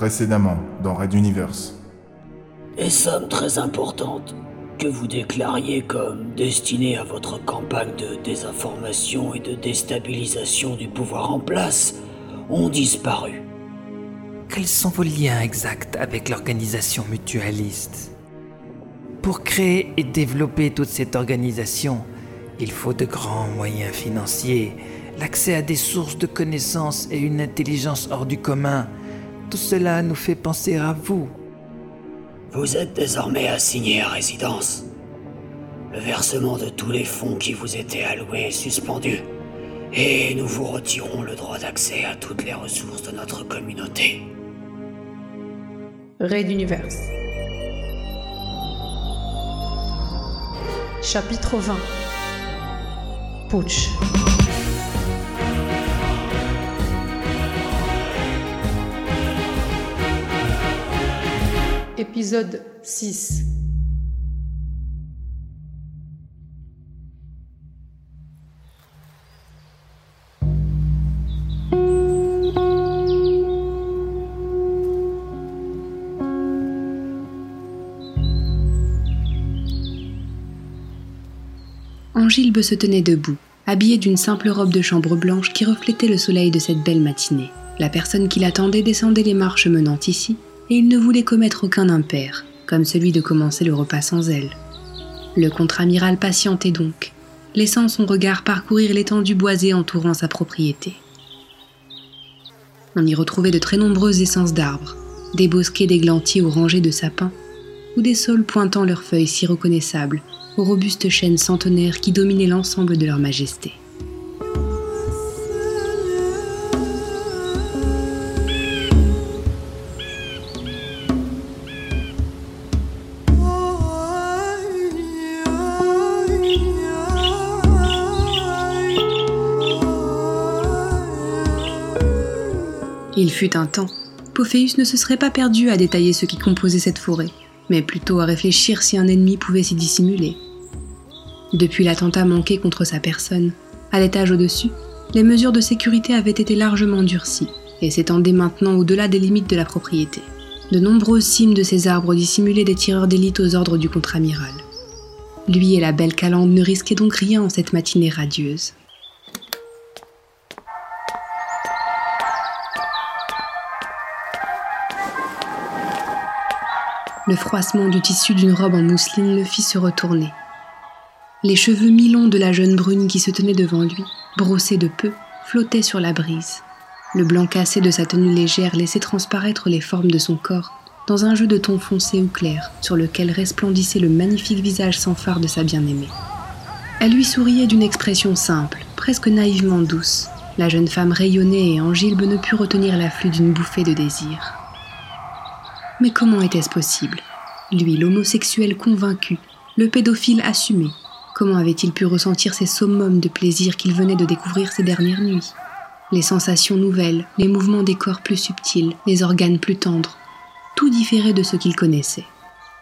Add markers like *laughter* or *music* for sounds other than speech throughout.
précédemment dans Red Universe. Des sommes très importantes que vous déclariez comme destinées à votre campagne de désinformation et de déstabilisation du pouvoir en place ont disparu. Quels sont vos liens exacts avec l'organisation mutualiste? Pour créer et développer toute cette organisation, il faut de grands moyens financiers, l'accès à des sources de connaissances et une intelligence hors du commun. Tout cela nous fait penser à vous. Vous êtes désormais assigné à résidence. Le versement de tous les fonds qui vous étaient alloués est suspendu. Et nous vous retirons le droit d'accès à toutes les ressources de notre communauté. Raid Universe. Chapitre 20 Putsch. Épisode 6 Angilbe se tenait debout, habillée d'une simple robe de chambre blanche qui reflétait le soleil de cette belle matinée. La personne qui l'attendait descendait les marches menant ici, et il ne voulait commettre aucun impair, comme celui de commencer le repas sans elle. Le contre-amiral patientait donc, laissant son regard parcourir l'étendue boisée entourant sa propriété. On y retrouvait de très nombreuses essences d'arbres, des bosquets d'églantiers ou rangées de sapins, ou des saules pointant leurs feuilles si reconnaissables aux robustes chênes centenaires qui dominaient l'ensemble de leur majesté. Il fut un temps. Pophéus ne se serait pas perdu à détailler ce qui composait cette forêt, mais plutôt à réfléchir si un ennemi pouvait s'y dissimuler. Depuis l'attentat manqué contre sa personne, à l'étage au-dessus, les mesures de sécurité avaient été largement durcies et s'étendaient maintenant au-delà des limites de la propriété. De nombreuses cimes de ces arbres dissimulaient des tireurs d'élite aux ordres du contre-amiral. Lui et la belle Calande ne risquaient donc rien en cette matinée radieuse. Le froissement du tissu d'une robe en mousseline le fit se retourner. Les cheveux mi-longs de la jeune brune qui se tenait devant lui, brossés de peu, flottaient sur la brise. Le blanc cassé de sa tenue légère laissait transparaître les formes de son corps dans un jeu de tons foncés ou clairs sur lequel resplendissait le magnifique visage sans phare de sa bien-aimée. Elle lui souriait d'une expression simple, presque naïvement douce. La jeune femme rayonnait et Angilbe ne put retenir l'afflux d'une bouffée de désir. Mais comment était-ce possible? Lui, l'homosexuel convaincu, le pédophile assumé, comment avait-il pu ressentir ces summums de plaisir qu'il venait de découvrir ces dernières nuits? Les sensations nouvelles, les mouvements des corps plus subtils, les organes plus tendres, tout différait de ce qu'il connaissait.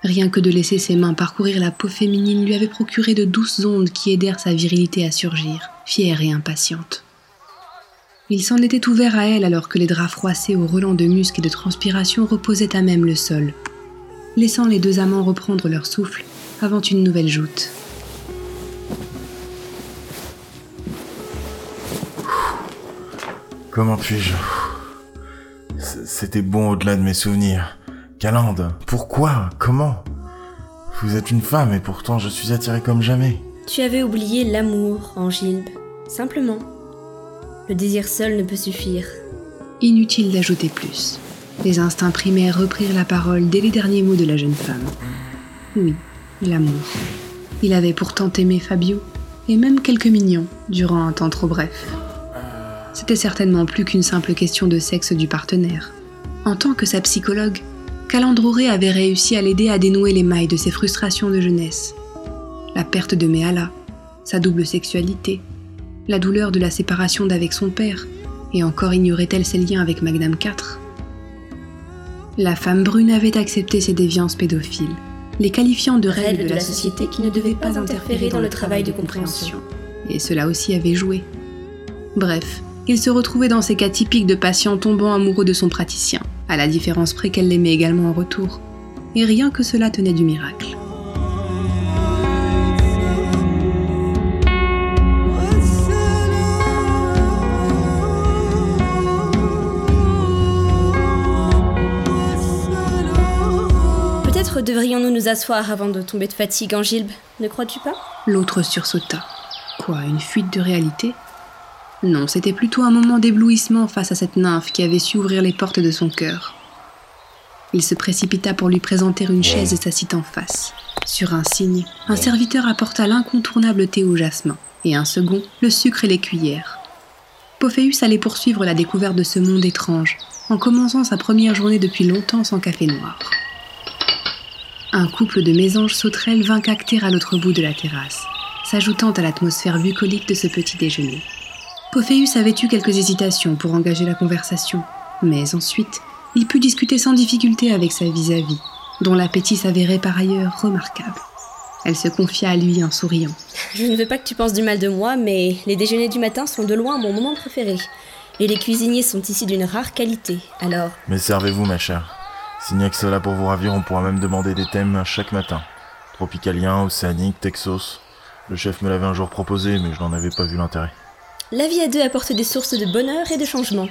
Rien que de laisser ses mains parcourir la peau féminine lui avait procuré de douces ondes qui aidèrent sa virilité à surgir, fière et impatiente. Il s'en était ouvert à elle alors que les draps froissés aux relents de musc et de transpiration reposaient à même le sol, laissant les deux amants reprendre leur souffle avant une nouvelle joute. Comment puis-je? C'était bon au-delà de mes souvenirs. Calande, pourquoi? Comment? Vous êtes une femme et pourtant je suis attiré comme jamais. Tu avais oublié l'amour, Angilbe. Simplement. Le désir seul ne peut suffire. Inutile d'ajouter plus. Les instincts primaires reprirent la parole dès les derniers mots de la jeune femme. Oui, l'amour. Il avait pourtant aimé Fabio, et même quelques mignons, durant un temps trop bref. C'était certainement plus qu'une simple question de sexe du partenaire. En tant que sa psychologue, Calandroré avait réussi à l'aider à dénouer les mailles de ses frustrations de jeunesse. La perte de Méala, sa double sexualité, la douleur de la séparation d'avec son père, et encore ignorait-elle ses liens avec Magnam IV. La femme brune avait accepté ces déviances pédophiles, les qualifiant de règles de la société qui ne devaient pas interférer dans le travail de compréhension. Et cela aussi avait joué. Bref, il se retrouvait dans ces cas typiques de patients tombant amoureux de son praticien, à la différence près qu'elle l'aimait également en retour. Et rien que cela tenait du miracle. Devrions-nous nous asseoir avant de tomber de fatigue, Angilbe, ne crois-tu pas? L'autre sursauta. Quoi, une fuite de réalité? Non, c'était plutôt un moment d'éblouissement face à cette nymphe qui avait su ouvrir les portes de son cœur. Il se précipita pour lui présenter une chaise et s'assit en face. Sur un signe, un serviteur apporta l'incontournable thé au jasmin, et un second, le sucre et les cuillères. Pophéus allait poursuivre la découverte de ce monde étrange, en commençant sa première journée depuis longtemps sans café noir. Un couple de mésanges sauterelles vint cacter à l'autre bout de la terrasse, s'ajoutant à l'atmosphère bucolique de ce petit déjeuner. Pophéus avait eu quelques hésitations pour engager la conversation, mais ensuite, il put discuter sans difficulté avec sa vis-à-vis, dont l'appétit s'avérait par ailleurs remarquable. Elle se confia à lui en souriant. Je ne veux pas que tu penses du mal de moi, mais les déjeuners du matin sont de loin mon moment préféré. Et les cuisiniers sont ici d'une rare qualité, alors Mais servez-vous, ma chère. S'il n'y a que cela pour vous ravir, on pourra même demander des thèmes chaque matin. Tropicalien, océanique, Texas. Le chef me l'avait un jour proposé, mais je n'en avais pas vu l'intérêt. la vie à deux apporte des sources de bonheur et de changement.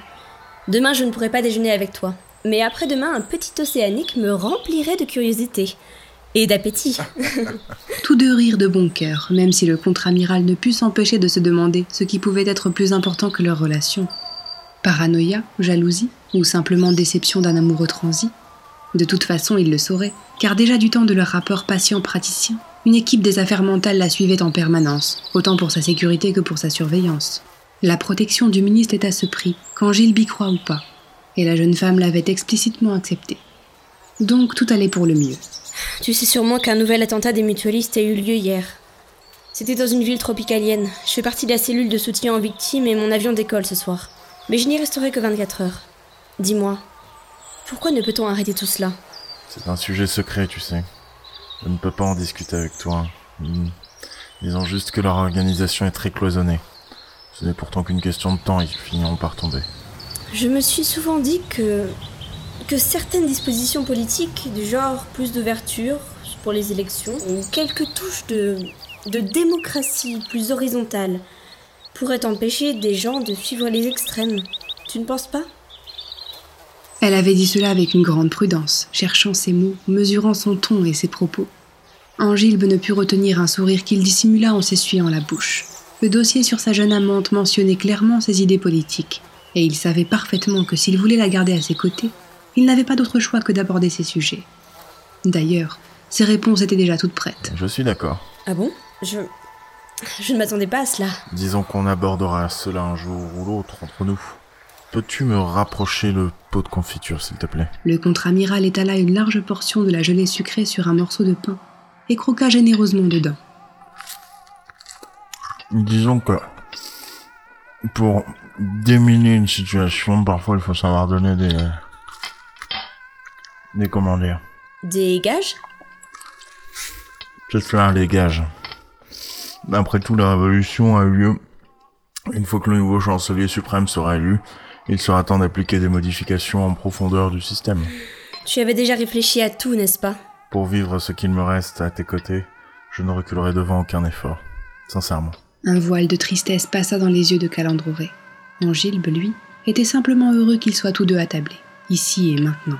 Demain, je ne pourrai pas déjeuner avec toi. Mais après-demain, un petit océanique me remplirait de curiosité. Et d'appétit. *laughs* Tous deux rirent de bon cœur, même si le contre-amiral ne put s'empêcher de se demander ce qui pouvait être plus important que leur relation. Paranoïa, jalousie, ou simplement déception d'un amoureux transi? De toute façon, il le saurait, car déjà du temps de leur rapport patient-praticien, une équipe des affaires mentales la suivait en permanence, autant pour sa sécurité que pour sa surveillance. La protection du ministre est à ce prix, qu'Angile y croit ou pas, et la jeune femme l'avait explicitement accepté. Donc tout allait pour le mieux. tu sais sûrement qu'un nouvel attentat des mutualistes a eu lieu hier. C'était dans une ville tropicalienne. Je fais partie de la cellule de soutien aux victimes et mon avion décolle ce soir. Mais je n'y resterai que 24 heures. Dis-moi, pourquoi ne peut-on arrêter tout cela C'est un sujet secret, tu sais. Je ne peux pas en discuter avec toi. Hmm. Disons juste que leur organisation est très cloisonnée. Ce n'est pourtant qu'une question de temps, ils finiront par tomber. Je me suis souvent dit que que certaines dispositions politiques du genre plus d'ouverture pour les élections ou quelques touches de de démocratie plus horizontale pourraient empêcher des gens de suivre les extrêmes. Tu ne penses pas? Elle avait dit cela avec une grande prudence, cherchant ses mots, mesurant son ton et ses propos. Angilbe ne put retenir un sourire qu'il dissimula en s'essuyant la bouche. Le dossier sur sa jeune amante mentionnait clairement ses idées politiques, et il savait parfaitement que s'il voulait la garder à ses côtés, il n'avait pas d'autre choix que d'aborder ces sujets. D'ailleurs, ses réponses étaient déjà toutes prêtes. Je suis d'accord. Ah bon? Je je ne m'attendais pas à cela. Disons qu'on abordera cela un jour ou l'autre entre nous. Peux-tu me rapprocher le pot de confiture, s'il te plaît? Le contre-amiral étala une large portion de la gelée sucrée sur un morceau de pain et croqua généreusement dedans. Disons que pour déminer une situation, parfois il faut savoir donner des des comment dire. Des gages? C'est cela, les gages. Après tout, la révolution a eu lieu. Une fois que le nouveau chancelier suprême sera élu, il sera temps d'appliquer des modifications en profondeur du système. Tu avais déjà réfléchi à tout, n'est-ce pas? Pour vivre ce qu'il me reste à tes côtés, je ne reculerai devant aucun effort. Sincèrement. Un voile de tristesse passa dans les yeux de Calandroré. Angilbe, lui, était simplement heureux qu'ils soient tous deux attablés, ici et maintenant.